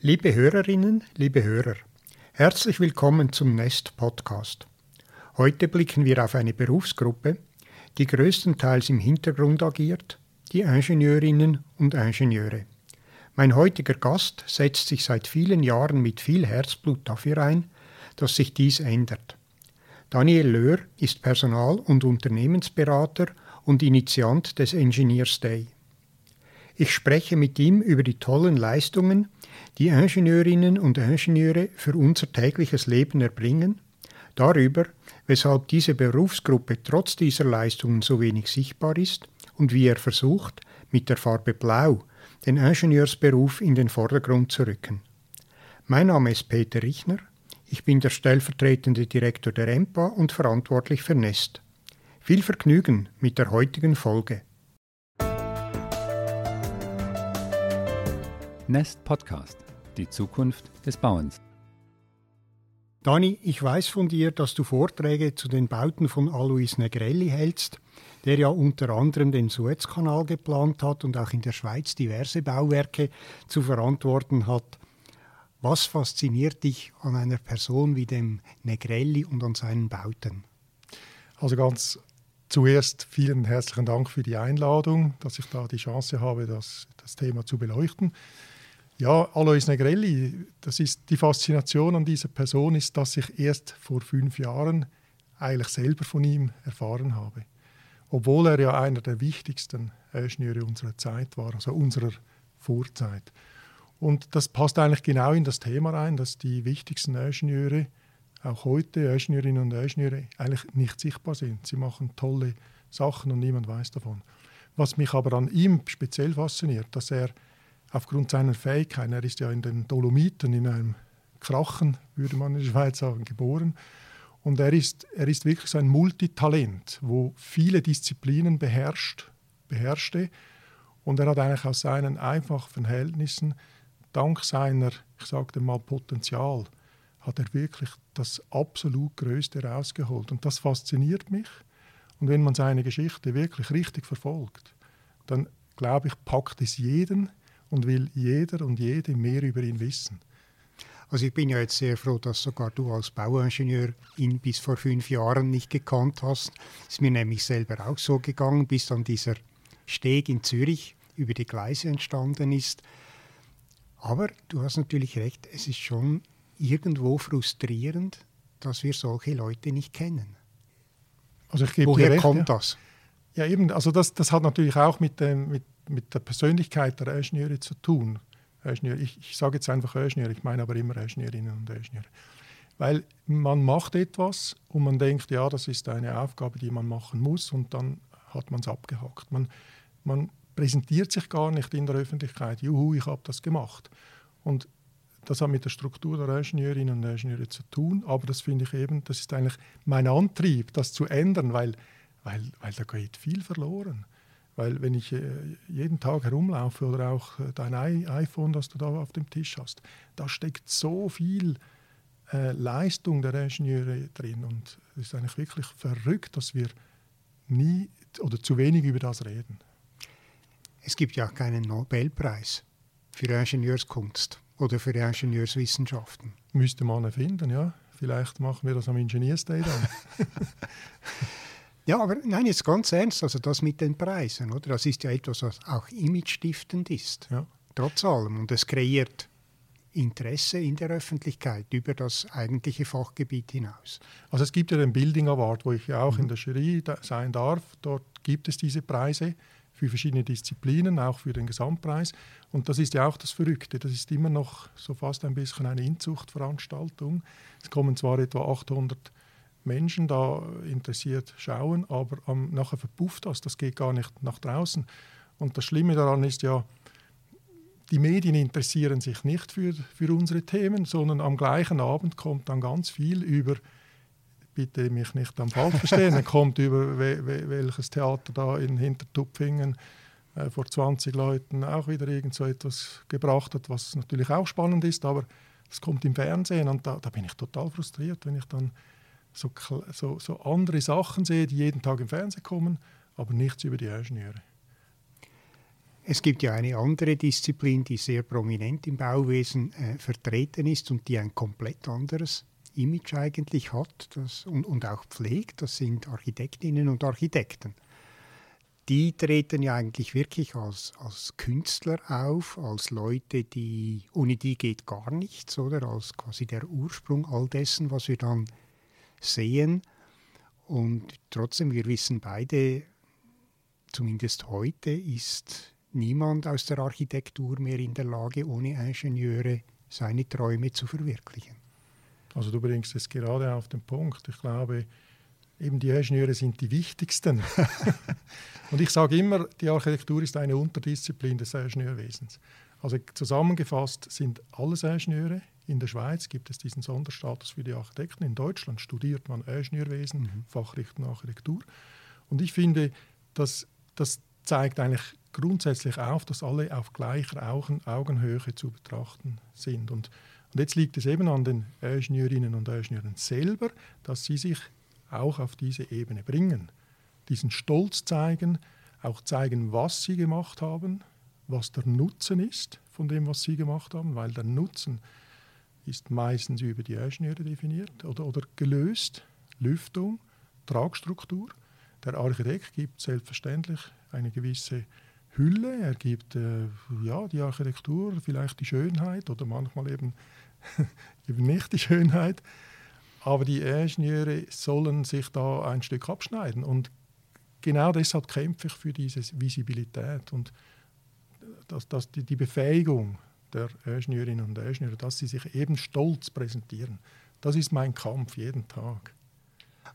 Liebe Hörerinnen, liebe Hörer, herzlich willkommen zum Nest Podcast. Heute blicken wir auf eine Berufsgruppe, die größtenteils im Hintergrund agiert, die Ingenieurinnen und Ingenieure. Mein heutiger Gast setzt sich seit vielen Jahren mit viel Herzblut dafür ein, dass sich dies ändert. Daniel Löhr ist Personal- und Unternehmensberater und Initiant des Engineers Day. Ich spreche mit ihm über die tollen Leistungen, die Ingenieurinnen und Ingenieure für unser tägliches Leben erbringen, darüber, weshalb diese Berufsgruppe trotz dieser Leistungen so wenig sichtbar ist und wie er versucht, mit der Farbe Blau den Ingenieursberuf in den Vordergrund zu rücken. Mein Name ist Peter Richner, ich bin der stellvertretende Direktor der EMPA und verantwortlich für Nest. Viel Vergnügen mit der heutigen Folge. Nest Podcast. Die Zukunft des Bauens. Dani, ich weiß von dir, dass du Vorträge zu den Bauten von Alois Negrelli hältst, der ja unter anderem den Suezkanal geplant hat und auch in der Schweiz diverse Bauwerke zu verantworten hat. Was fasziniert dich an einer Person wie dem Negrelli und an seinen Bauten? Also ganz zuerst vielen herzlichen Dank für die Einladung, dass ich da die Chance habe, das, das Thema zu beleuchten. Ja, Alois Negrelli, das ist die Faszination an dieser Person ist, dass ich erst vor fünf Jahren eigentlich selber von ihm erfahren habe. Obwohl er ja einer der wichtigsten Ingenieure unserer Zeit war, also unserer Vorzeit. Und das passt eigentlich genau in das Thema rein, dass die wichtigsten Ingenieure, auch heute Ingenieurinnen und Ingenieure, eigentlich nicht sichtbar sind. Sie machen tolle Sachen und niemand weiß davon. Was mich aber an ihm speziell fasziniert, dass er aufgrund seiner Fähigkeiten, er ist ja in den Dolomiten, in einem Krachen, würde man in der Schweiz sagen, geboren. Und er ist, er ist wirklich so ein Multitalent, wo viele Disziplinen beherrscht, beherrschte. Und er hat eigentlich aus seinen einfachen Verhältnissen dank seiner, ich sagte mal, Potenzial, hat er wirklich das absolut Größte rausgeholt. Und das fasziniert mich. Und wenn man seine Geschichte wirklich richtig verfolgt, dann glaube ich, packt es jeden und will jeder und jede mehr über ihn wissen. Also ich bin ja jetzt sehr froh, dass sogar du als Bauingenieur ihn bis vor fünf Jahren nicht gekannt hast. Ist mir nämlich selber auch so gegangen, bis dann dieser Steg in Zürich über die Gleise entstanden ist. Aber du hast natürlich recht, es ist schon irgendwo frustrierend, dass wir solche Leute nicht kennen. Also ich gebe Woher recht, kommt ja. das? Ja, eben, also das, das hat natürlich auch mit, dem, mit, mit der Persönlichkeit der Ingenieure zu tun. Ingenieur, ich, ich sage jetzt einfach Ingenieur, ich meine aber immer Ingenieurinnen und Ingenieure. Weil man macht etwas und man denkt, ja, das ist eine Aufgabe, die man machen muss und dann hat man es abgehakt. Man, man präsentiert sich gar nicht in der Öffentlichkeit, juhu, ich habe das gemacht. Und das hat mit der Struktur der Ingenieurinnen und Ingenieure zu tun, aber das finde ich eben, das ist eigentlich mein Antrieb, das zu ändern, weil, weil, weil da geht viel verloren. Weil wenn ich äh, jeden Tag herumlaufe oder auch äh, dein iPhone, das du da auf dem Tisch hast, da steckt so viel äh, Leistung der Ingenieure drin und es ist eigentlich wirklich verrückt, dass wir nie oder zu wenig über das reden. Es gibt ja keinen Nobelpreis für Ingenieurskunst oder für Ingenieurswissenschaften. Müsste man erfinden, ja. Vielleicht machen wir das am Ingenieursday dann. ja, aber nein, jetzt ganz ernst, also das mit den Preisen, oder? Das ist ja etwas, was auch imagestiftend ist. Ja. Trotz allem. Und es kreiert Interesse in der Öffentlichkeit über das eigentliche Fachgebiet hinaus. Also es gibt ja den Building Award, wo ich ja auch mhm. in der Jury sein darf. Dort gibt es diese Preise für verschiedene Disziplinen, auch für den Gesamtpreis. Und das ist ja auch das Verrückte. Das ist immer noch so fast ein bisschen eine Inzuchtveranstaltung. Es kommen zwar etwa 800 Menschen da interessiert schauen, aber ähm, nachher verpufft das. Das geht gar nicht nach draußen. Und das Schlimme daran ist ja, die Medien interessieren sich nicht für, für unsere Themen, sondern am gleichen Abend kommt dann ganz viel über bitte mich nicht am falsch verstehen, er kommt über we, we, welches Theater da in Hintertupfingen äh, vor 20 Leuten auch wieder irgend so etwas gebracht hat, was natürlich auch spannend ist, aber es kommt im Fernsehen und da, da bin ich total frustriert, wenn ich dann so, so, so andere Sachen sehe, die jeden Tag im Fernsehen kommen, aber nichts über die Ingenieure. Es gibt ja eine andere Disziplin, die sehr prominent im Bauwesen äh, vertreten ist und die ein komplett anderes Image eigentlich hat das, und, und auch pflegt. Das sind Architektinnen und Architekten. Die treten ja eigentlich wirklich als, als Künstler auf, als Leute, die ohne die geht gar nichts, oder als quasi der Ursprung all dessen, was wir dann sehen. Und trotzdem, wir wissen beide, zumindest heute ist niemand aus der Architektur mehr in der Lage, ohne Ingenieure seine Träume zu verwirklichen. Also du bringst es gerade auf den Punkt. Ich glaube, eben die Ingenieure sind die wichtigsten. Und ich sage immer, die Architektur ist eine Unterdisziplin des Ingenieurwesens. Also zusammengefasst sind alles Ingenieure. In der Schweiz gibt es diesen Sonderstatus für die Architekten. In Deutschland studiert man Ingenieurwesen, mhm. Fachrichtung Architektur. Und ich finde, dass das zeigt eigentlich grundsätzlich auf, dass alle auf gleicher Augenhöhe zu betrachten sind. Und, und jetzt liegt es eben an den Ingenieurinnen und Ingenieuren selber, dass sie sich auch auf diese Ebene bringen. Diesen Stolz zeigen, auch zeigen, was sie gemacht haben, was der Nutzen ist von dem, was sie gemacht haben, weil der Nutzen ist meistens über die Ingenieure definiert oder, oder gelöst, Lüftung, Tragstruktur. Der Architekt gibt selbstverständlich eine gewisse Hülle, er gibt äh, ja, die Architektur, vielleicht die Schönheit oder manchmal eben, eben nicht die Schönheit. Aber die Ingenieure sollen sich da ein Stück abschneiden. Und genau deshalb kämpfe ich für diese Visibilität und dass, dass die, die Befähigung der Ingenieurinnen und Ingenieure, dass sie sich eben stolz präsentieren. Das ist mein Kampf jeden Tag.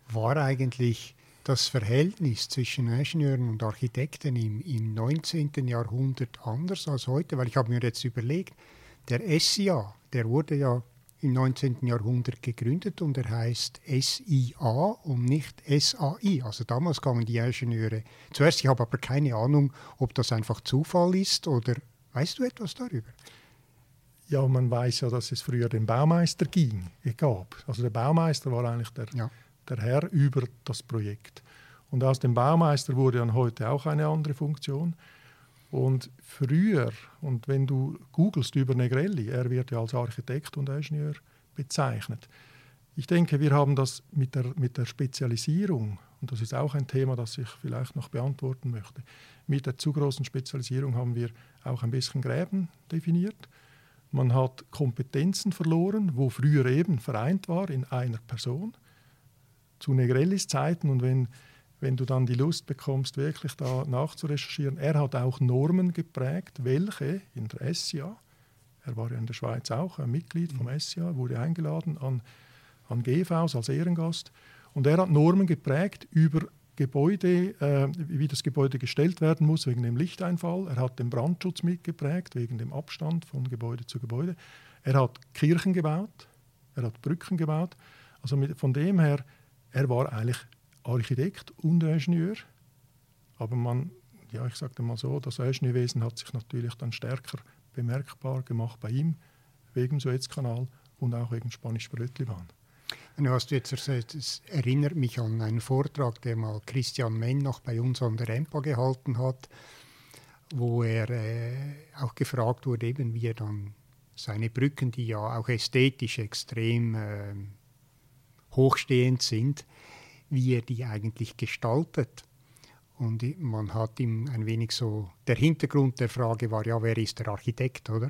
War eigentlich das Verhältnis zwischen Ingenieuren und Architekten im, im 19. Jahrhundert anders als heute, weil ich habe mir jetzt überlegt, der SIA, der wurde ja im 19. Jahrhundert gegründet und er heißt SIA und nicht SAI. Also damals kamen die Ingenieure zuerst. Ich habe aber keine Ahnung, ob das einfach Zufall ist oder weißt du etwas darüber? Ja, man weiß ja, dass es früher den Baumeister ging, gab. Also der Baumeister war eigentlich der, ja der Herr über das Projekt. Und aus dem Baumeister wurde dann heute auch eine andere Funktion. Und früher, und wenn du googelst über Negrelli, er wird ja als Architekt und Ingenieur bezeichnet. Ich denke, wir haben das mit der, mit der Spezialisierung, und das ist auch ein Thema, das ich vielleicht noch beantworten möchte, mit der zu großen Spezialisierung haben wir auch ein bisschen Gräben definiert. Man hat Kompetenzen verloren, wo früher eben vereint war in einer Person zu Negrellis Zeiten und wenn, wenn du dann die Lust bekommst, wirklich da nachzurecherchieren, er hat auch Normen geprägt, welche? In der SIA, er war ja in der Schweiz auch ein Mitglied vom SIA, wurde eingeladen an, an GVs als Ehrengast. Und er hat Normen geprägt über Gebäude, äh, wie das Gebäude gestellt werden muss wegen dem Lichteinfall. Er hat den Brandschutz mitgeprägt wegen dem Abstand von Gebäude zu Gebäude. Er hat Kirchen gebaut, er hat Brücken gebaut. Also mit, von dem her er war eigentlich Architekt und Ingenieur, aber man, ja, ich sage mal so, das Ingenieurwesen hat sich natürlich dann stärker bemerkbar gemacht bei ihm, wegen Suezkanal und auch wegen Spanisch-Brötlibahn. Du hast jetzt erzählt, es erinnert mich an einen Vortrag, der mal Christian Menn noch bei uns an der EMPA gehalten hat, wo er äh, auch gefragt wurde, eben wie er dann seine Brücken, die ja auch ästhetisch extrem äh, hochstehend sind, wie er die eigentlich gestaltet. Und man hat ihm ein wenig so, der Hintergrund der Frage war ja, wer ist der Architekt, oder?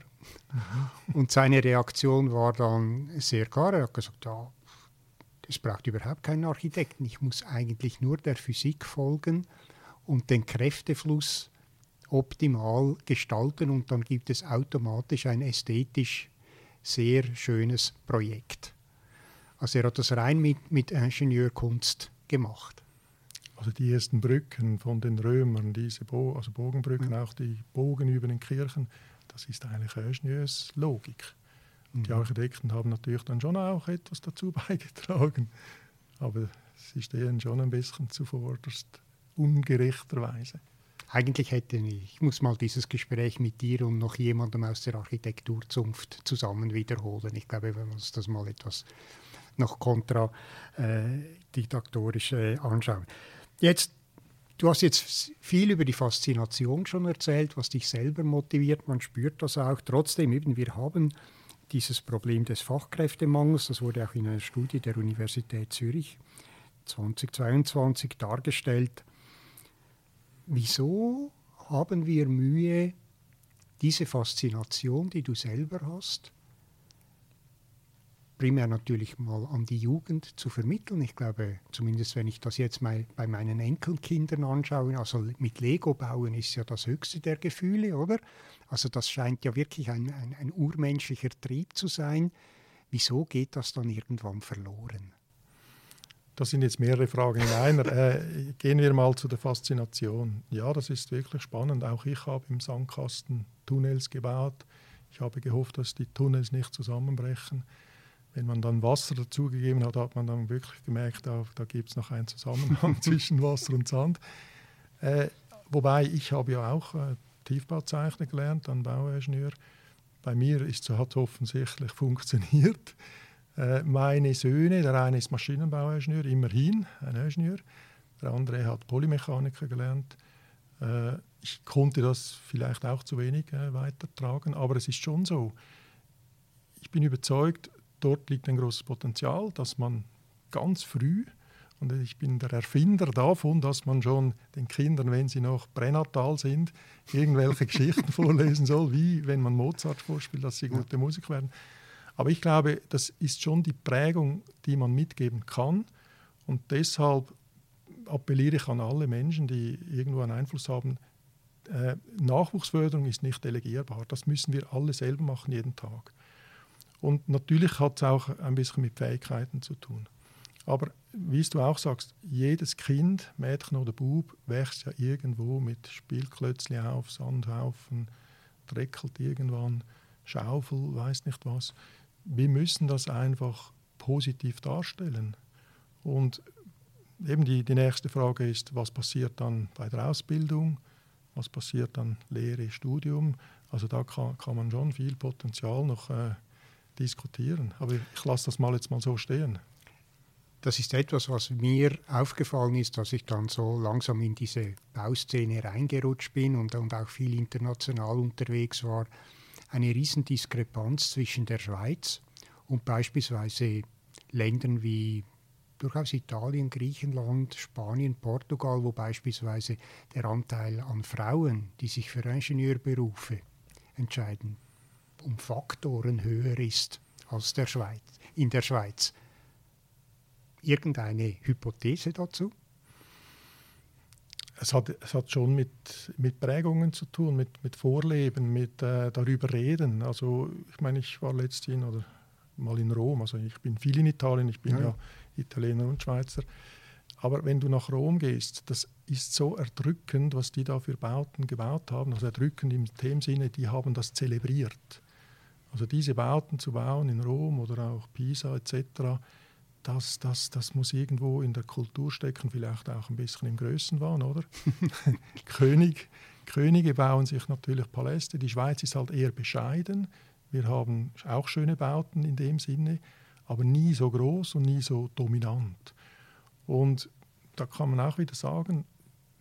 Mhm. Und seine Reaktion war dann sehr klar. Er hat gesagt, ja, es braucht überhaupt keinen Architekten. Ich muss eigentlich nur der Physik folgen und den Kräftefluss optimal gestalten und dann gibt es automatisch ein ästhetisch sehr schönes Projekt. Also er hat das rein mit, mit Ingenieurkunst gemacht. Also die ersten Brücken von den Römern, diese Bo also Bogenbrücken, mhm. auch die Bogen über den Kirchen, das ist eigentlich Ingenieurslogik. Mhm. Die Architekten haben natürlich dann schon auch etwas dazu beigetragen, aber sie stehen schon ein bisschen zuvorderst, ungerechterweise. Eigentlich hätte ich, ich muss mal dieses Gespräch mit dir und noch jemandem aus der Architekturzunft zusammen wiederholen. Ich glaube, wenn wir uns das mal etwas noch kontradiktorisch äh, äh, anschauen. Jetzt Du hast jetzt viel über die Faszination schon erzählt, was dich selber motiviert. Man spürt das auch. Trotzdem, eben, wir haben dieses Problem des Fachkräftemangels, das wurde auch in einer Studie der Universität Zürich 2022 dargestellt. Wieso haben wir Mühe, diese Faszination, die du selber hast, primär natürlich mal an die Jugend zu vermitteln. Ich glaube, zumindest wenn ich das jetzt mal bei meinen Enkelkindern anschaue, also mit Lego bauen ist ja das höchste der Gefühle, oder? Also das scheint ja wirklich ein, ein, ein urmenschlicher Trieb zu sein. Wieso geht das dann irgendwann verloren? Das sind jetzt mehrere Fragen in einer. äh, gehen wir mal zu der Faszination. Ja, das ist wirklich spannend. Auch ich habe im Sandkasten Tunnels gebaut. Ich habe gehofft, dass die Tunnels nicht zusammenbrechen. Wenn man dann Wasser dazugegeben hat, hat man dann wirklich gemerkt, da, da gibt es noch einen Zusammenhang zwischen Wasser und Sand. Äh, wobei ich habe ja auch äh, Tiefbauzeichner gelernt, dann Bauingenieur. Bei mir ist es hat offensichtlich funktioniert. Äh, meine Söhne, der eine ist Maschinenbauingenieur, immerhin ein Ingenieur, der andere hat Polymechaniker gelernt. Äh, ich konnte das vielleicht auch zu wenig äh, weitertragen, aber es ist schon so. Ich bin überzeugt, dort liegt ein großes Potenzial, dass man ganz früh, und ich bin der Erfinder davon, dass man schon den Kindern, wenn sie noch pränatal sind, irgendwelche Geschichten vorlesen soll, wie wenn man Mozart vorspielt, dass sie gute Musik werden. Aber ich glaube, das ist schon die Prägung, die man mitgeben kann. Und deshalb appelliere ich an alle Menschen, die irgendwo einen Einfluss haben, äh, Nachwuchsförderung ist nicht delegierbar. Das müssen wir alle selber machen, jeden Tag. Und natürlich hat es auch ein bisschen mit Fähigkeiten zu tun. Aber wie du auch sagst, jedes Kind, Mädchen oder Bub, wächst ja irgendwo mit Spielklötzchen auf, Sandhaufen, dreckelt irgendwann, Schaufel, weiß nicht was. Wir müssen das einfach positiv darstellen. Und eben die, die nächste Frage ist, was passiert dann bei der Ausbildung? Was passiert dann Lehre, Studium? Also da kann, kann man schon viel Potenzial noch äh, diskutieren. Aber ich lasse das mal jetzt mal so stehen. Das ist etwas, was mir aufgefallen ist, dass ich dann so langsam in diese Bauszene reingerutscht bin und, und auch viel international unterwegs war. Eine Riesendiskrepanz zwischen der Schweiz und beispielsweise Ländern wie durchaus Italien, Griechenland, Spanien, Portugal, wo beispielsweise der Anteil an Frauen, die sich für Ingenieurberufe entscheiden, um Faktoren höher ist als der Schweiz, in der Schweiz. Irgendeine Hypothese dazu? Es hat, es hat schon mit, mit Prägungen zu tun, mit, mit Vorleben, mit äh, darüber reden. Also ich meine, ich war letztens oder mal in Rom, also ich bin viel in Italien, ich bin ja, ja Italiener und Schweizer. Aber wenn du nach Rom gehst, das ist so erdrückend, was die da für Bauten gebaut haben. Also erdrückend im dem Sinne, die haben das zelebriert. Also diese Bauten zu bauen in Rom oder auch Pisa etc., das, das, das muss irgendwo in der Kultur stecken, vielleicht auch ein bisschen im Größenwahn, oder? König, Könige bauen sich natürlich Paläste. Die Schweiz ist halt eher bescheiden. Wir haben auch schöne Bauten in dem Sinne, aber nie so groß und nie so dominant. Und da kann man auch wieder sagen,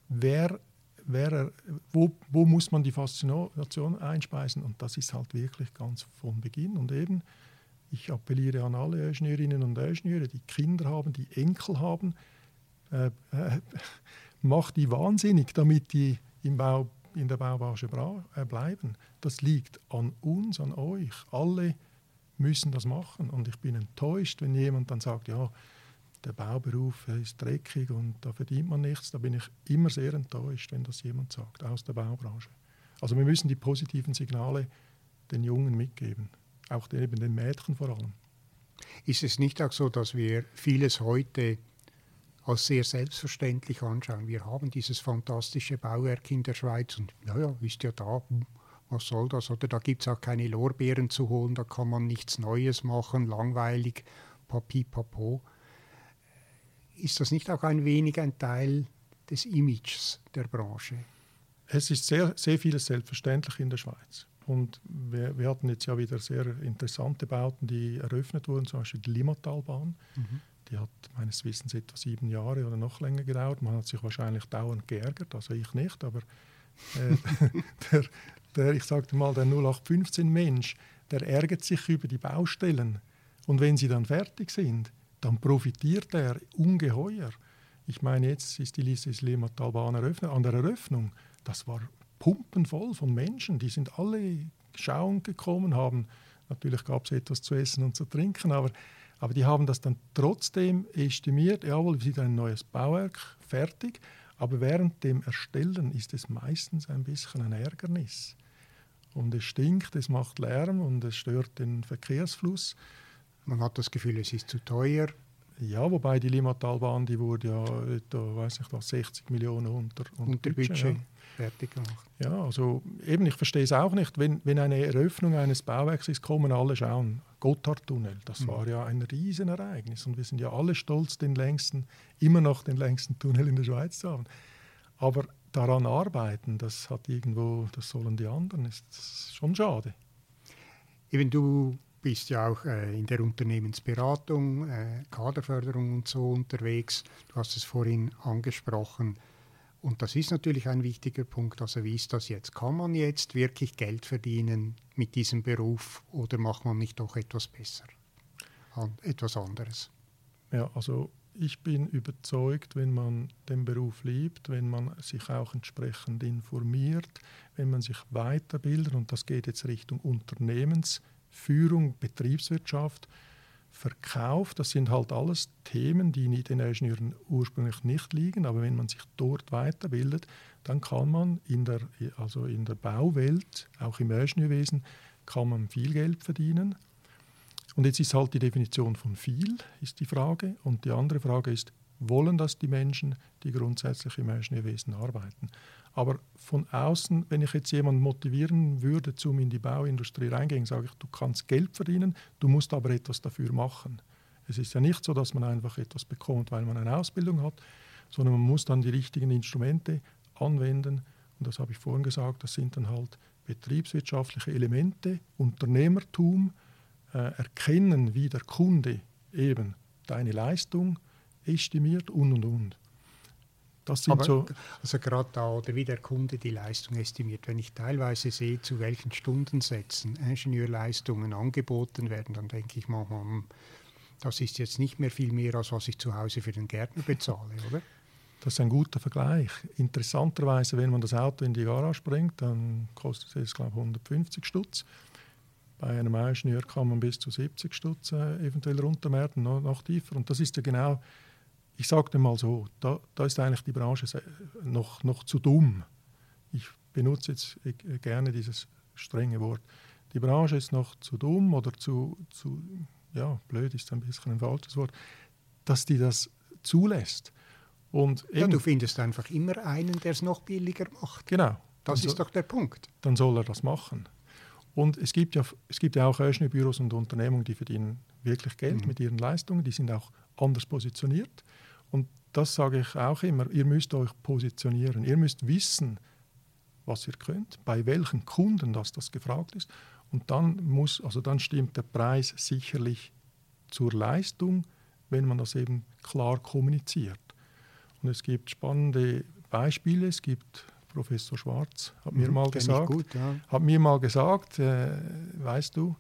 wer wäre, wo, wo muss man die Faszination einspeisen? Und das ist halt wirklich ganz von Beginn. Und eben, ich appelliere an alle Ingenieurinnen und Ingenieure, die Kinder haben, die Enkel haben, äh, äh, macht die wahnsinnig, damit die im Bau, in der Baubranche äh, bleiben. Das liegt an uns, an euch. Alle müssen das machen. Und ich bin enttäuscht, wenn jemand dann sagt, ja, der Bauberuf ist dreckig und da verdient man nichts. Da bin ich immer sehr enttäuscht, wenn das jemand sagt aus der Baubranche. Also wir müssen die positiven Signale den Jungen mitgeben, auch eben den Mädchen vor allem. Ist es nicht auch so, dass wir vieles heute als sehr selbstverständlich anschauen? Wir haben dieses fantastische Bauwerk in der Schweiz und naja, ist ja da, was soll das? Oder da gibt es auch keine Lorbeeren zu holen, da kann man nichts Neues machen, langweilig, papi, papo ist das nicht auch ein wenig ein Teil des Images der Branche? Es ist sehr, sehr vieles selbstverständlich in der Schweiz. Und wir, wir, hatten jetzt ja wieder sehr interessante Bauten, die eröffnet wurden, zum Beispiel die Limmatalbahn. Mhm. die hat meines Wissens etwa sieben Jahre oder noch länger gedauert. Man hat sich wahrscheinlich dauernd geärgert, also ich nicht, aber äh, der, der, ich sagte mal, der 0815-Mensch, der ärgert sich über die Baustellen. Und wenn sie dann fertig sind, dann profitiert er ungeheuer. Ich meine, jetzt ist die Liste Limmatalbahn eröffnet. An der Eröffnung, das war pumpenvoll von Menschen. Die sind alle schauen gekommen, haben natürlich gab es etwas zu essen und zu trinken, aber, aber die haben das dann trotzdem estimiert. Jawohl, wir sind ein neues Bauwerk fertig, aber während dem Erstellen ist es meistens ein bisschen ein Ärgernis. Und es stinkt, es macht Lärm und es stört den Verkehrsfluss. Man hat das Gefühl, es ist zu teuer. Ja, wobei die Limmatalbahn, die wurde ja etwa, weiß nicht was, 60 Millionen unter, unter, unter Budget, Budget ja. fertig gemacht. Ja, also eben, ich verstehe es auch nicht. Wenn, wenn eine Eröffnung eines Bauwerks ist, kommen alle schauen. Gotthardtunnel, das mhm. war ja ein Riesenereignis und wir sind ja alle stolz, den längsten, immer noch den längsten Tunnel in der Schweiz zu haben. Aber daran arbeiten, das hat irgendwo, das sollen die anderen, ist schon schade. Eben du bist ja auch äh, in der Unternehmensberatung, äh, Kaderförderung und so unterwegs. Du hast es vorhin angesprochen. Und das ist natürlich ein wichtiger Punkt. Also wie ist das jetzt? Kann man jetzt wirklich Geld verdienen mit diesem Beruf oder macht man nicht doch etwas besser? etwas anderes? Ja, also ich bin überzeugt, wenn man den Beruf liebt, wenn man sich auch entsprechend informiert, wenn man sich weiterbildet, und das geht jetzt Richtung Unternehmens, Führung, Betriebswirtschaft, Verkauf, das sind halt alles Themen, die den Ingenieuren ursprünglich nicht liegen, aber wenn man sich dort weiterbildet, dann kann man in der, also in der Bauwelt, auch im Ingenieurwesen, kann man viel Geld verdienen. Und jetzt ist halt die Definition von viel, ist die Frage. Und die andere Frage ist, wollen das die Menschen, die grundsätzlich im Ingenieurwesen arbeiten? Aber von außen, wenn ich jetzt jemanden motivieren würde, zum in die Bauindustrie reingehen, sage ich, du kannst Geld verdienen, du musst aber etwas dafür machen. Es ist ja nicht so, dass man einfach etwas bekommt, weil man eine Ausbildung hat, sondern man muss dann die richtigen Instrumente anwenden. Und das habe ich vorhin gesagt, das sind dann halt betriebswirtschaftliche Elemente, Unternehmertum, äh, erkennen, wie der Kunde eben deine Leistung estimiert und und und. Das sind Aber, so also gerade da, oder wie der Kunde die Leistung estimiert. Wenn ich teilweise sehe, zu welchen Stundensätzen Ingenieurleistungen angeboten werden, dann denke ich mal, hm, das ist jetzt nicht mehr viel mehr, als was ich zu Hause für den Gärtner bezahle, oder? Das ist ein guter Vergleich. Interessanterweise, wenn man das Auto in die Garage bringt, dann kostet es, glaube ich, 150 Stutz. Bei einem Ingenieur kann man bis zu 70 Stutz äh, eventuell runtermerken, noch, noch tiefer. Und das ist ja genau ich sage mal so, da, da, ist eigentlich die Branche noch, noch zu dumm. Ich benutze jetzt gerne dieses strenge Wort. Die Branche ist noch zu dumm oder zu, zu ja, blöd ist ein bisschen ein falsches Wort, dass die das zulässt. Und ja, du findest einfach immer einen, der es noch billiger macht. Genau. Das ist so, doch der Punkt. Dann soll er das machen. Und es gibt ja, es gibt ja auch Ingenieurbüros und Unternehmungen, die verdienen wirklich Geld mhm. mit ihren Leistungen, die sind auch anders positioniert. Und das sage ich auch immer, ihr müsst euch positionieren, ihr müsst wissen, was ihr könnt, bei welchen Kunden das, das gefragt ist. Und dann, muss, also dann stimmt der Preis sicherlich zur Leistung, wenn man das eben klar kommuniziert. Und es gibt spannende Beispiele. Es gibt Professor Schwarz, hat mir mhm, mal gesagt, gut, ja. hat mir mal gesagt, äh, weißt du,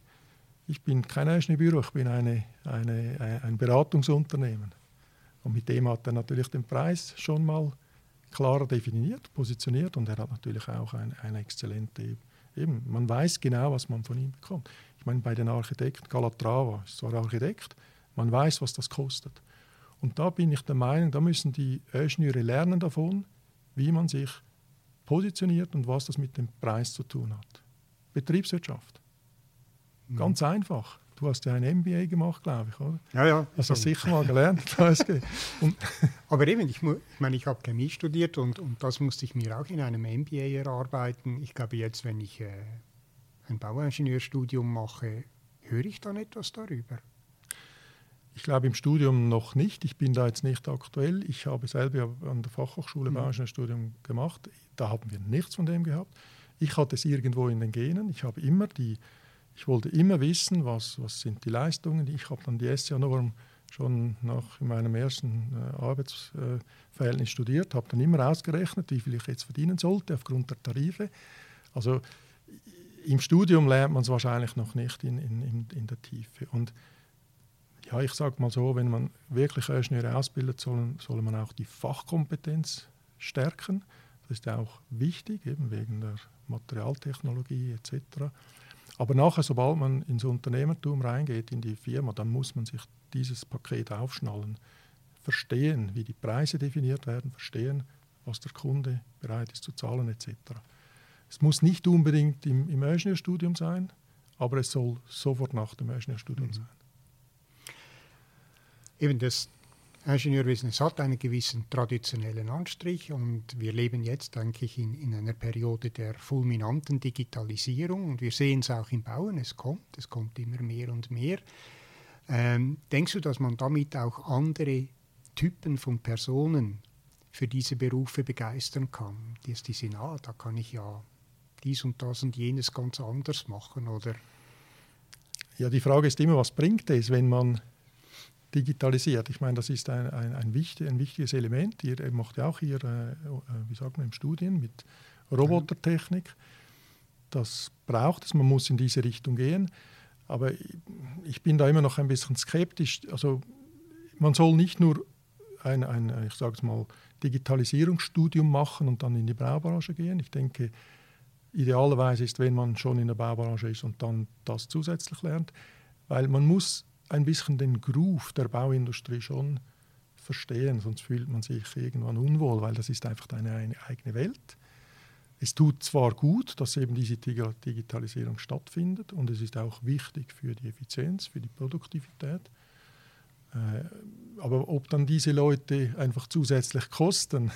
ich bin kein Ingenieurbüro, ich bin eine, eine, ein Beratungsunternehmen. Und mit dem hat er natürlich den Preis schon mal klarer definiert, positioniert und er hat natürlich auch eine, eine exzellente, eben, man weiß genau, was man von ihm bekommt. Ich meine, bei den Architekten, Calatrava ist zwar Architekt, man weiß, was das kostet. Und da bin ich der Meinung, da müssen die Ingenieure lernen davon, wie man sich positioniert und was das mit dem Preis zu tun hat. Betriebswirtschaft. Mhm. Ganz einfach. Du hast ja ein MBA gemacht, glaube ich, oder? Ja, ja. Hast du sicher mal gelernt. Aber eben, ich, ich meine, ich habe Chemie studiert und, und das musste ich mir auch in einem MBA erarbeiten. Ich glaube, jetzt, wenn ich äh, ein Bauingenieurstudium mache, höre ich dann etwas darüber? Ich glaube im Studium noch nicht. Ich bin da jetzt nicht aktuell. Ich habe selber an der Fachhochschule mhm. Bauingenieurstudium gemacht. Da haben wir nichts von dem gehabt. Ich hatte es irgendwo in den Genen. Ich habe immer die ich wollte immer wissen, was, was sind die Leistungen. Ich habe dann die SCA-Norm schon nach meinem ersten äh, Arbeitsverhältnis studiert, habe dann immer ausgerechnet, wie viel ich jetzt verdienen sollte aufgrund der Tarife. Also im Studium lernt man es wahrscheinlich noch nicht in, in, in der Tiefe. Und ja, ich sage mal so, wenn man wirklich Ingenieure ausbildet, soll, soll man auch die Fachkompetenz stärken. Das ist auch wichtig, eben wegen der Materialtechnologie etc. Aber nachher, sobald man ins Unternehmertum reingeht, in die Firma, dann muss man sich dieses Paket aufschnallen, verstehen, wie die Preise definiert werden, verstehen, was der Kunde bereit ist zu zahlen etc. Es muss nicht unbedingt im, im Ingenieurstudium sein, aber es soll sofort nach dem Ingenieurstudium mhm. sein. Eben das Ingenieurwesen, es hat einen gewissen traditionellen Anstrich und wir leben jetzt eigentlich in, in einer Periode der fulminanten Digitalisierung und wir sehen es auch im Bauen, es kommt, es kommt immer mehr und mehr. Ähm, denkst du, dass man damit auch andere Typen von Personen für diese Berufe begeistern kann? Die, die sind, ah, da kann ich ja dies und das und jenes ganz anders machen, oder? Ja, die Frage ist immer, was bringt es, wenn man digitalisiert. Ich meine, das ist ein, ein, ein, wichtig, ein wichtiges Element. Ihr macht ja auch hier, äh, äh, wie sagt man, im Studien mit Robotertechnik. Das braucht es, man muss in diese Richtung gehen. Aber ich bin da immer noch ein bisschen skeptisch. Also man soll nicht nur ein, ein ich sage es mal, Digitalisierungsstudium machen und dann in die Baubranche gehen. Ich denke, idealerweise ist, wenn man schon in der Baubranche ist und dann das zusätzlich lernt, weil man muss ein bisschen den Groove der Bauindustrie schon verstehen, sonst fühlt man sich irgendwann unwohl, weil das ist einfach eine, eine eigene Welt. Es tut zwar gut, dass eben diese Digitalisierung stattfindet und es ist auch wichtig für die Effizienz, für die Produktivität. Äh, aber ob dann diese Leute einfach zusätzlich kosten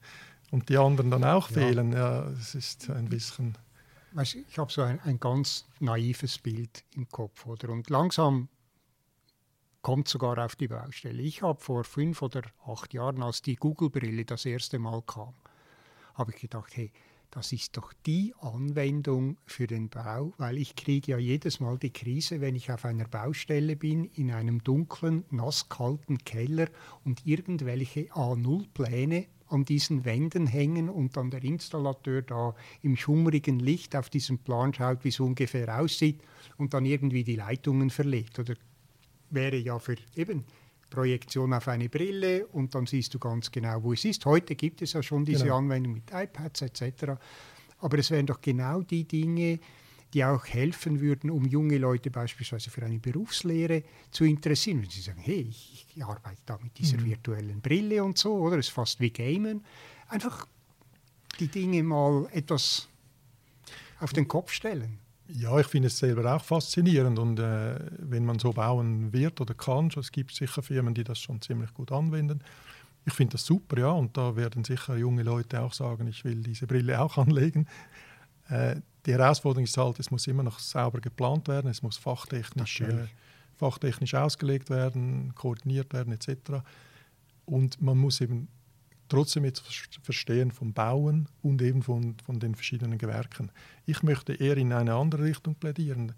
und die anderen dann auch ja. fehlen, ja, das ist ein bisschen. Ich habe so ein, ein ganz naives Bild im Kopf, oder? Und langsam kommt sogar auf die Baustelle. Ich habe vor fünf oder acht Jahren, als die Google-Brille das erste Mal kam, habe ich gedacht, hey, das ist doch die Anwendung für den Bau, weil ich kriege ja jedes Mal die Krise, wenn ich auf einer Baustelle bin, in einem dunklen, nasskalten Keller und irgendwelche A0-Pläne an diesen Wänden hängen und dann der Installateur da im schummrigen Licht auf diesem Plan schaut, wie es ungefähr aussieht und dann irgendwie die Leitungen verlegt oder wäre ja für eben Projektion auf eine Brille und dann siehst du ganz genau, wo es ist. Heute gibt es ja schon diese genau. Anwendung mit iPads etc. Aber es wären doch genau die Dinge, die auch helfen würden, um junge Leute beispielsweise für eine Berufslehre zu interessieren. Wenn sie sagen, hey, ich, ich arbeite da mit dieser mhm. virtuellen Brille und so, oder? Es ist fast wie Gamen. Einfach die Dinge mal etwas auf den Kopf stellen. Ja, ich finde es selber auch faszinierend und äh, wenn man so bauen wird oder kann, es gibt sicher Firmen, die das schon ziemlich gut anwenden. Ich finde das super, ja, und da werden sicher junge Leute auch sagen, ich will diese Brille auch anlegen. Äh, die Herausforderung ist halt, es muss immer noch sauber geplant werden, es muss fachtechnisch, äh, fachtechnisch ausgelegt werden, koordiniert werden etc. Und man muss eben trotzdem jetzt verstehen vom Bauen und eben von, von den verschiedenen Gewerken. Ich möchte eher in eine andere Richtung plädieren,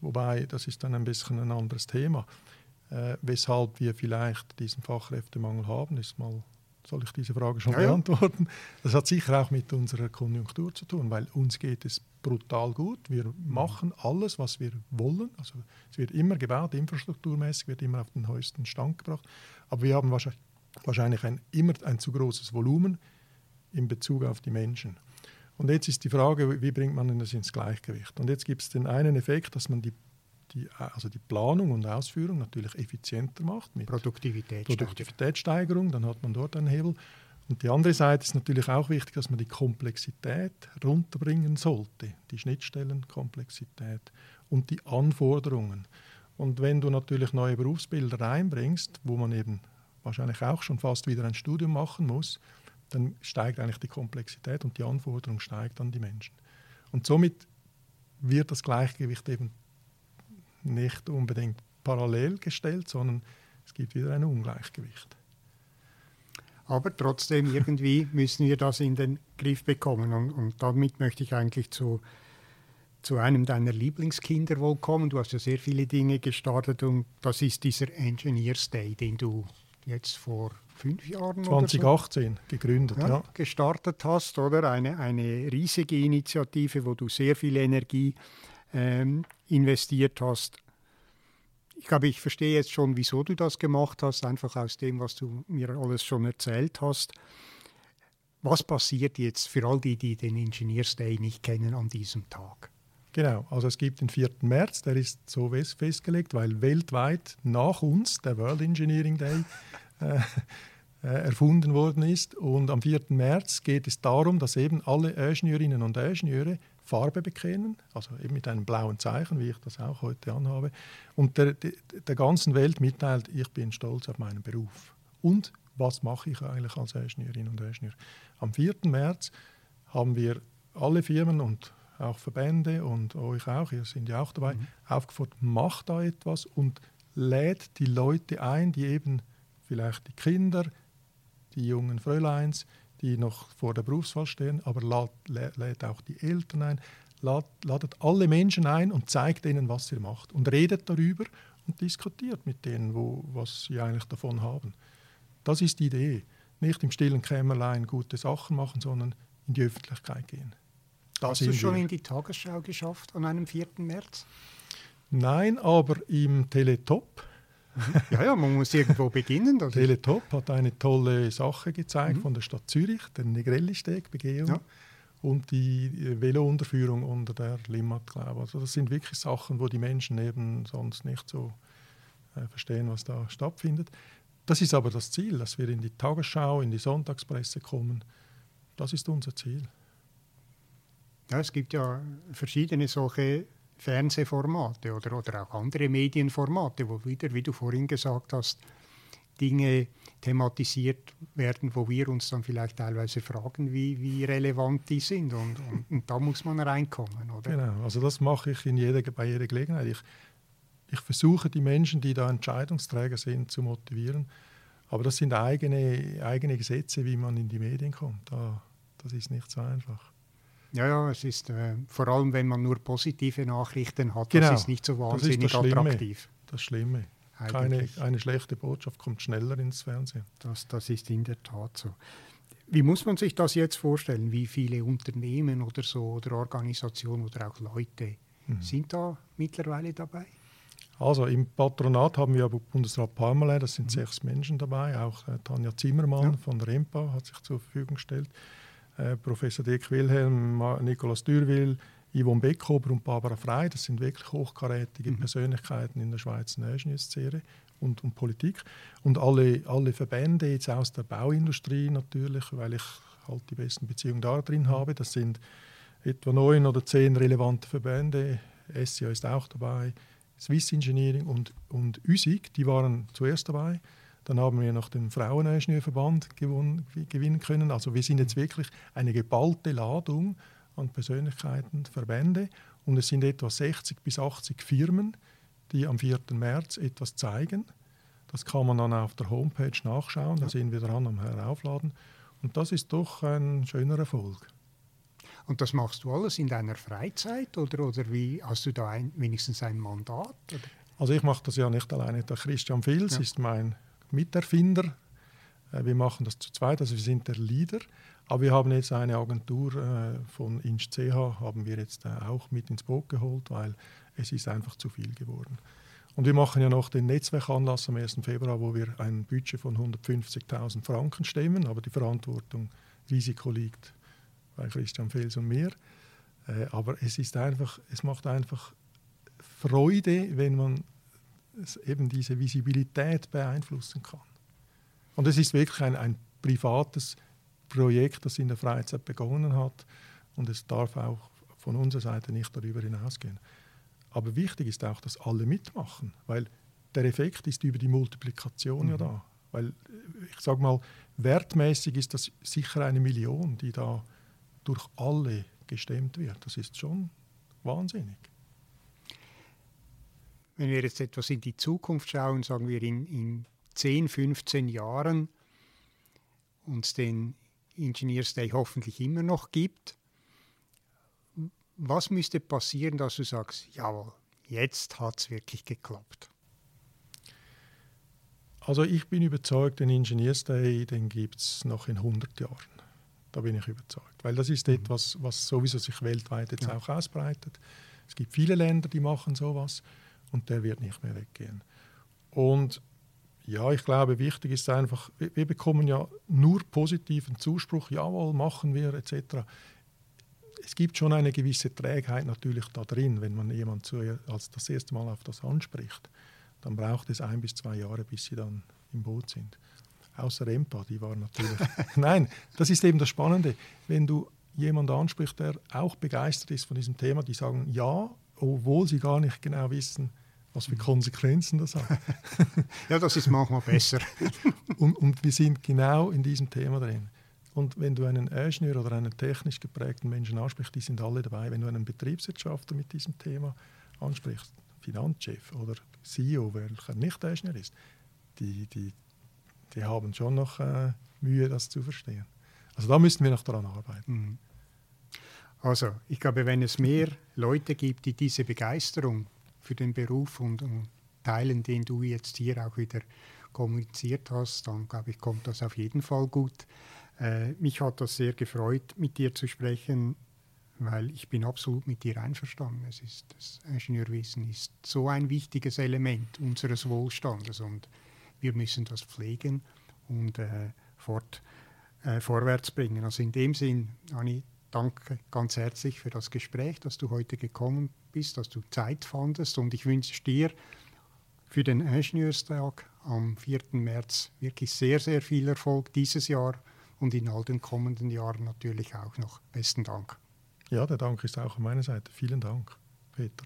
wobei das ist dann ein bisschen ein anderes Thema. Äh, weshalb wir vielleicht diesen Fachkräftemangel haben, ist mal, soll ich diese Frage schon ja, beantworten? Das hat sicher auch mit unserer Konjunktur zu tun, weil uns geht es brutal gut. Wir machen alles, was wir wollen. Also es wird immer gebaut, infrastrukturmäßig wird immer auf den höchsten Stand gebracht. Aber wir haben wahrscheinlich wahrscheinlich ein, immer ein zu großes Volumen in Bezug auf die Menschen. Und jetzt ist die Frage, wie bringt man das ins Gleichgewicht? Und jetzt gibt es den einen Effekt, dass man die, die, also die Planung und Ausführung natürlich effizienter macht mit Produktivität Produktivitätssteigerung, dann hat man dort einen Hebel. Und die andere Seite ist natürlich auch wichtig, dass man die Komplexität runterbringen sollte, die Schnittstellenkomplexität und die Anforderungen. Und wenn du natürlich neue Berufsbilder reinbringst, wo man eben wahrscheinlich auch schon fast wieder ein Studium machen muss, dann steigt eigentlich die Komplexität und die Anforderung steigt an die Menschen. Und somit wird das Gleichgewicht eben nicht unbedingt parallel gestellt, sondern es gibt wieder ein Ungleichgewicht. Aber trotzdem irgendwie müssen wir das in den Griff bekommen. Und, und damit möchte ich eigentlich zu zu einem deiner Lieblingskinder wohl kommen. Du hast ja sehr viele Dinge gestartet und das ist dieser Engineers Day, den du jetzt vor fünf Jahren 2018 so, gegründet, ja, ja, gestartet hast, oder? Eine, eine riesige Initiative, wo du sehr viel Energie ähm, investiert hast. Ich glaube, ich verstehe jetzt schon, wieso du das gemacht hast, einfach aus dem, was du mir alles schon erzählt hast. Was passiert jetzt für all die, die den Engineers Day nicht kennen an diesem Tag? Genau, also es gibt den 4. März, der ist so festgelegt, weil weltweit nach uns der World Engineering Day äh, äh, erfunden worden ist. Und am 4. März geht es darum, dass eben alle Ingenieurinnen und Ingenieure Farbe bekennen, also eben mit einem blauen Zeichen, wie ich das auch heute anhabe, und der, der, ganzen Welt mitteilt, ich bin stolz auf meinen Beruf. Und was mache ich eigentlich als Ingenieurin und Ingenieur? Am 4. März haben wir alle Firmen und auch Verbände und euch auch, ihr sind ja auch dabei, mhm. aufgefordert, macht da etwas und lädt die Leute ein, die eben vielleicht die Kinder, die jungen Fräuleins, die noch vor der Berufswahl stehen, aber lädt, lädt auch die Eltern ein, lad, ladet alle Menschen ein und zeigt ihnen, was ihr macht und redet darüber und diskutiert mit denen, wo, was sie eigentlich davon haben. Das ist die Idee. Nicht im stillen Kämmerlein gute Sachen machen, sondern in die Öffentlichkeit gehen. Hast du schon wir. in die Tagesschau geschafft an einem 4. März? Nein, aber im Teletop. Mhm. ja, ja, man muss irgendwo beginnen. Teletop hat eine tolle Sache gezeigt mhm. von der Stadt Zürich, den Negrelli-Steg, Begehung. Ja. Und die Velounterführung unter der Limmat, glaube Also das sind wirklich Sachen, wo die Menschen eben sonst nicht so äh, verstehen, was da stattfindet. Das ist aber das Ziel, dass wir in die Tagesschau, in die Sonntagspresse kommen. Das ist unser Ziel. Ja, es gibt ja verschiedene solche Fernsehformate oder, oder auch andere Medienformate, wo wieder, wie du vorhin gesagt hast, Dinge thematisiert werden, wo wir uns dann vielleicht teilweise fragen, wie, wie relevant die sind. Und, und, und, da muss man reinkommen, oder? Genau, also das mache ich in jeder, bei jeder Gelegenheit. Ich, ich versuche, die Menschen, die da Entscheidungsträger sind, zu motivieren. Aber das sind eigene, eigene Gesetze, wie man in die Medien kommt. Da, das ist nicht so einfach. Ja, ja, es ist äh, vor allem, wenn man nur positive Nachrichten hat, genau. das ist nicht so wahnsinnig das das attraktiv. Das Schlimme. Keine, eine schlechte Botschaft kommt schneller ins Fernsehen. Das, das ist in der Tat so. Wie muss man sich das jetzt vorstellen? Wie viele Unternehmen oder so oder Organisationen oder auch Leute mhm. sind da mittlerweile dabei? Also im Patronat haben wir Bundesrat Parmalee, das sind mhm. sechs Menschen dabei, auch äh, Tanja Zimmermann ja. von der EMPA hat sich zur Verfügung gestellt. Äh, Professor Dirk Wilhelm, Nikolaus Dürwil, Yvonne Beckhober und Barbara Frey. Das sind wirklich hochkarätige mhm. Persönlichkeiten in der Schweizer Ingenieursszene und, und Politik. Und alle, alle Verbände jetzt aus der Bauindustrie natürlich, weil ich halt die besten Beziehungen da drin habe. Das sind etwa neun oder zehn relevante Verbände. SIA ist auch dabei, Swiss Engineering und, und USIG, die waren zuerst dabei. Dann haben wir noch den Fraueningenieurverband gewinnen können. Also wir sind jetzt wirklich eine geballte Ladung an Persönlichkeiten, Verbände und es sind etwa 60 bis 80 Firmen, die am 4. März etwas zeigen. Das kann man dann auf der Homepage nachschauen, da sind wir dran am Heraufladen. Und das ist doch ein schöner Erfolg. Und das machst du alles in deiner Freizeit oder, oder wie hast du da ein, wenigstens ein Mandat? Oder? Also ich mache das ja nicht alleine. Der Christian Fils ja. ist mein Miterfinder. Äh, wir machen das zu zweit, also wir sind der Leader. Aber wir haben jetzt eine Agentur äh, von Inch CH, haben wir jetzt äh, auch mit ins Boot geholt, weil es ist einfach zu viel geworden. Und wir machen ja noch den Netzwerkanlass am 1. Februar, wo wir ein Budget von 150.000 Franken stemmen, aber die Verantwortung, Risiko liegt bei Christian Fels und mir. Aber es ist einfach, es macht einfach Freude, wenn man eben diese Visibilität beeinflussen kann. Und es ist wirklich ein, ein privates Projekt, das in der Freizeit begonnen hat und es darf auch von unserer Seite nicht darüber hinausgehen. Aber wichtig ist auch, dass alle mitmachen, weil der Effekt ist über die Multiplikation mhm. ja da. Weil ich sage mal, wertmäßig ist das sicher eine Million, die da durch alle gestemmt wird. Das ist schon wahnsinnig. Wenn wir jetzt etwas in die Zukunft schauen, sagen wir in, in 10, 15 Jahren, uns den Engineers Day hoffentlich immer noch gibt, Was müsste passieren, dass du sagst, jawohl, jetzt hat es wirklich geklappt? Also ich bin überzeugt, den Ingenieursday, den gibt es noch in 100 Jahren. Da bin ich überzeugt. Weil das ist mhm. etwas, was sowieso sich weltweit jetzt ja. auch ausbreitet. Es gibt viele Länder, die machen sowas und der wird nicht mehr weggehen. Und ja, ich glaube, wichtig ist einfach, wir bekommen ja nur positiven Zuspruch, jawohl, machen wir etc. Es gibt schon eine gewisse Trägheit natürlich da drin, wenn man jemand zu, als das erste Mal auf das anspricht dann braucht es ein bis zwei Jahre, bis sie dann im Boot sind. Außer Empa, die war natürlich. Nein, das ist eben das Spannende. Wenn du jemanden ansprichst, der auch begeistert ist von diesem Thema, die sagen ja, obwohl sie gar nicht genau wissen, was für Konsequenzen das hat. ja, das ist manchmal besser. und, und, wir sind genau in diesem Thema drin. Und wenn du einen Ingenieur oder einen technisch geprägten Menschen ansprichst, die sind alle dabei. Wenn du einen Betriebswirtschaftler mit diesem Thema ansprichst, Finanzchef oder CEO, welcher nicht Ingenieur ist, die, die, die haben schon noch äh, Mühe, das zu verstehen. Also da müssen wir noch daran arbeiten. Mhm. Also ich glaube, wenn es mehr Leute gibt, die diese Begeisterung für den Beruf und, und teilen, den du jetzt hier auch wieder kommuniziert hast, dann glaube ich, kommt das auf jeden Fall gut. Äh, mich hat das sehr gefreut, mit dir zu sprechen weil ich bin absolut mit dir einverstanden. Es ist, das Ingenieurwesen ist so ein wichtiges Element unseres Wohlstandes und wir müssen das pflegen und äh, fort, äh, vorwärts bringen. Also in dem Sinn, Anni, danke ganz herzlich für das Gespräch, dass du heute gekommen bist, dass du Zeit fandest und ich wünsche dir für den Ingenieurstag am 4. März wirklich sehr, sehr viel Erfolg dieses Jahr und in all den kommenden Jahren natürlich auch noch. Besten Dank. Ja, der Dank ist auch an meiner Seite. Vielen Dank, Peter.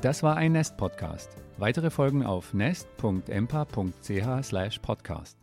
Das war ein Nest-Podcast. Weitere Folgen auf nest.empa.ch/podcast.